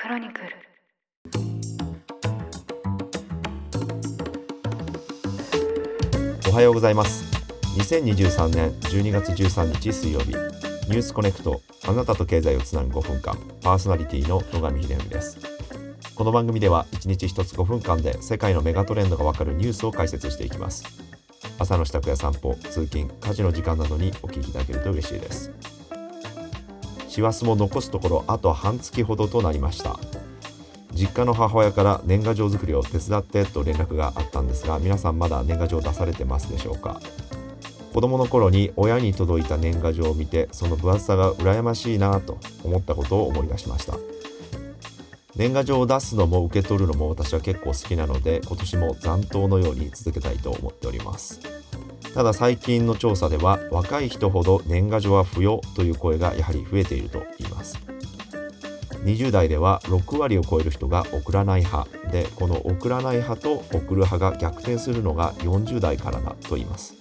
クロニクル。おはようございます。2023年12月13日水曜日。ニュースコネクトあなたと経済をつなぐ5分間。パーソナリティの野上秀美です。この番組では1日1つ5分間で世界のメガトレンドがわかるニュースを解説していきます。朝の支度や散歩通勤家事の時間などにお聞きいただけると嬉しいです。師走も残すところあと半月ほどとなりました。実家の母親から年賀状作りを手伝ってと連絡があったんですが皆さんまだ年賀状出されてますでしょうか。子供の頃に親に届いた年賀状を見てその分厚さが羨ましいなと思ったことを思い出しました。年賀状を出すのも受け取るのも私は結構好きなので今年も残党のように続けたいと思っております。ただ最近の調査では若い人ほど年賀状は不要という声がやはり増えていると言います。20代では6割を超える人が送らない派でこの送らない派と送る派が逆転するのが40代からだと言います。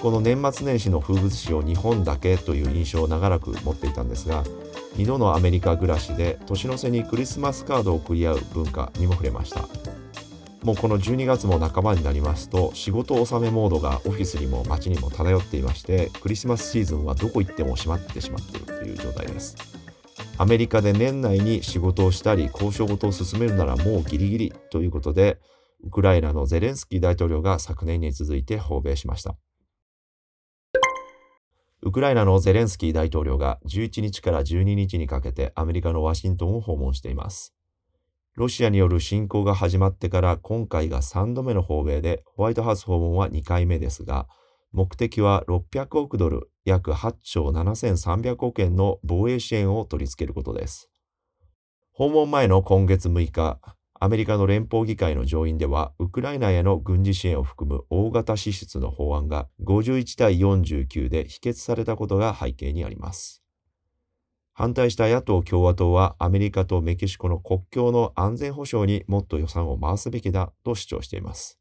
この年末年始の風物詩を日本だけという印象を長らく持っていたんですが2度のアメリカ暮らしで年の瀬にクリスマスカードを送り合う文化にも触れました。もうこの12月も半ばになりますと仕事納めモードがオフィスにも街にも漂っていましてクリスマスシーズンはどこ行っても閉まってしまっているという状態です。アメリカで年内に仕事をしたり交渉事を進めるならもうギリギリということでウクライナのゼレンスキー大統領が昨年に続いて訪米しました。ウクライナのゼレンスキー大統領が11日から12日にかけてアメリカのワシントンを訪問しています。ロシアによる侵攻が始まってから今回が3度目の訪米で、ホワイトハウス訪問は2回目ですが、目的は600億ドル、約8兆7300億円の防衛支援を取り付けることです。訪問前の今月6日、アメリカの連邦議会の上院では、ウクライナへの軍事支援を含む大型支出の法案が51対49で否決されたことが背景にあります。反対した野党・共和党はアメリカとメキシコの国境の安全保障にもっと予算を回すべきだと主張しています。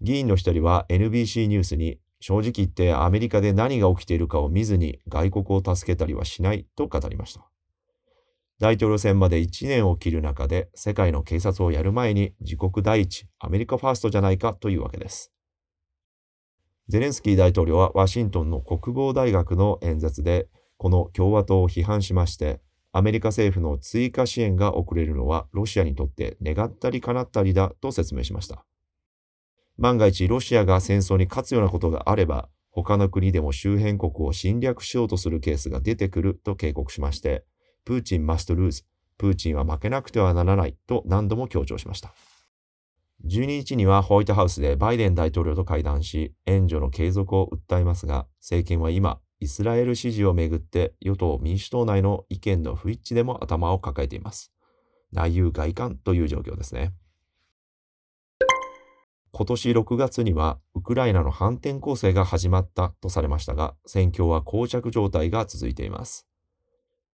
議員の一人は NBC ニュースに正直言ってアメリカで何が起きているかを見ずに外国を助けたりはしないと語りました。大統領選まで1年を切る中で世界の警察をやる前に自国第一、アメリカファーストじゃないかというわけです。ゼレンスキー大統領はワシントンの国防大学の演説でこの共和党を批判しまして、アメリカ政府の追加支援が遅れるのはロシアにとって願ったり叶ったりだと説明しました。万が一ロシアが戦争に勝つようなことがあれば、他の国でも周辺国を侵略しようとするケースが出てくると警告しまして、プーチンマストルーズ、プーチンは負けなくてはならないと何度も強調しました。12日にはホワイトハウスでバイデン大統領と会談し、援助の継続を訴えますが、政権は今、イスラエル支持をめぐって与党民主党内の意見の不一致でも頭を抱えています。内憂外患という状況ですね。今年6月にはウクライナの反転攻勢が始まったとされましたが、戦況は膠着状態が続いています。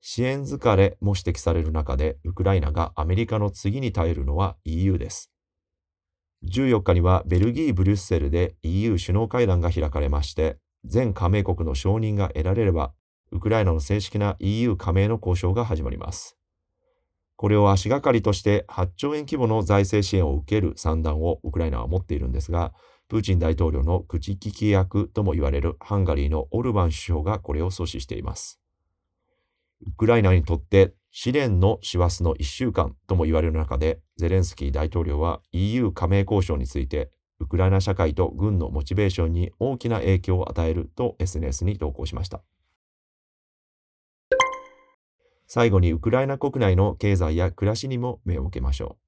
支援疲れも指摘される中で、ウクライナがアメリカの次に耐えるのは EU です。14日にはベルギー・ブリュッセルで EU 首脳会談が開かれまして、全加盟国の承認が得られれば、ウクライナの正式な EU 加盟の交渉が始まります。これを足がかりとして8兆円規模の財政支援を受ける算段をウクライナは持っているんですが、プーチン大統領の口利き役とも言われるハンガリーのオルバン首相がこれを阻止しています。ウクライナにとって試練の師走の1週間とも言われる中で、ゼレンスキー大統領は EU 加盟交渉についてウクライナ社会と軍のモチベーションに大きな影響を与えると SNS に投稿しました。最後にウクライナ国内の経済や暮らしにも目を向けましょ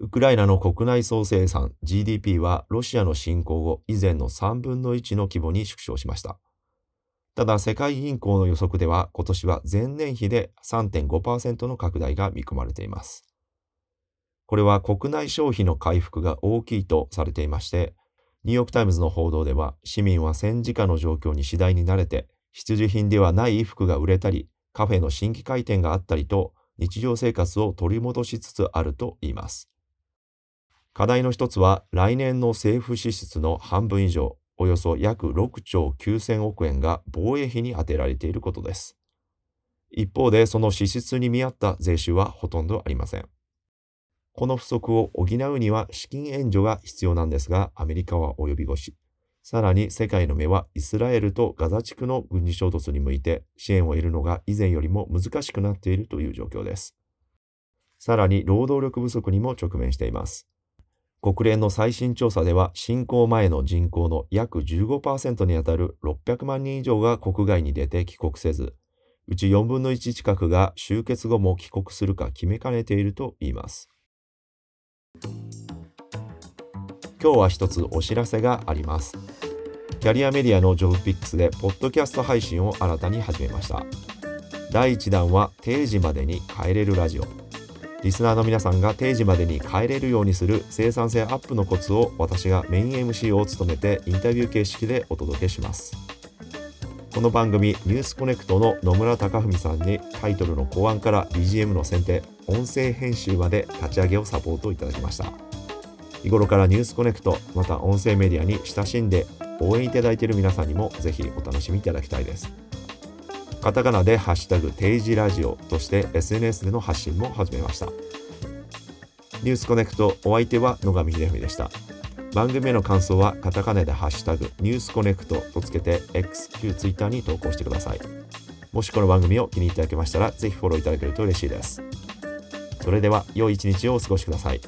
う。ウクライナの国内総生産 GDP はロシアの侵攻後以前の3分の1の規模に縮小しました。ただ世界銀行の予測では今年は前年比で3.5%の拡大が見込まれています。これは国内消費の回復が大きいとされていまして、ニューヨークタイムズの報道では、市民は戦時下の状況に次第に慣れて、必需品ではない衣服が売れたり、カフェの新規開店があったりと、日常生活を取り戻しつつあると言います。課題の一つは、来年の政府支出の半分以上、およそ約6兆9000億円が防衛費に充てられていることです。一方でその支出に見合った税収はほとんどありません。この不足を補うには資金援助が必要なんですが、アメリカは及び腰。さらに世界の目はイスラエルとガザ地区の軍事衝突に向いて支援を得るのが以前よりも難しくなっているという状況です。さらに労働力不足にも直面しています。国連の最新調査では侵攻前の人口の約15%にあたる600万人以上が国外に出て帰国せず、うち4分の1近くが終結後も帰国するか決めかねているといいます。今日は一つお知らせがあります。キャリアメディアのジョブピックスでポッドキャスト配信を新たに始めました。第1弾は定時までに帰れるラジオ。リスナーの皆さんが定時までに帰れるようにする生産性アップのコツを私がメイン MC を務めてインタビュー形式でお届けします。この番組「ニュースコネクト」の野村貴文さんにタイトルの考案から BGM の選定音声編集まで立ち上げをサポートいただきました。日頃からニュースコネクトまた音声メディアに親しんで応援いただいている皆さんにもぜひお楽しみいただきたいです。カタカナで「ハッシュタグ定時ラジオ」として SNS での発信も始めました。ニュースコネクトお相手は野上秀文でした。番組への感想はカタカナでハッシュタグニュースコネクトとつけて XQTwitter に投稿してください。もしこの番組を気に入っていただけましたら、ぜひフォローいただけると嬉しいです。それでは、良い一日をお過ごしください。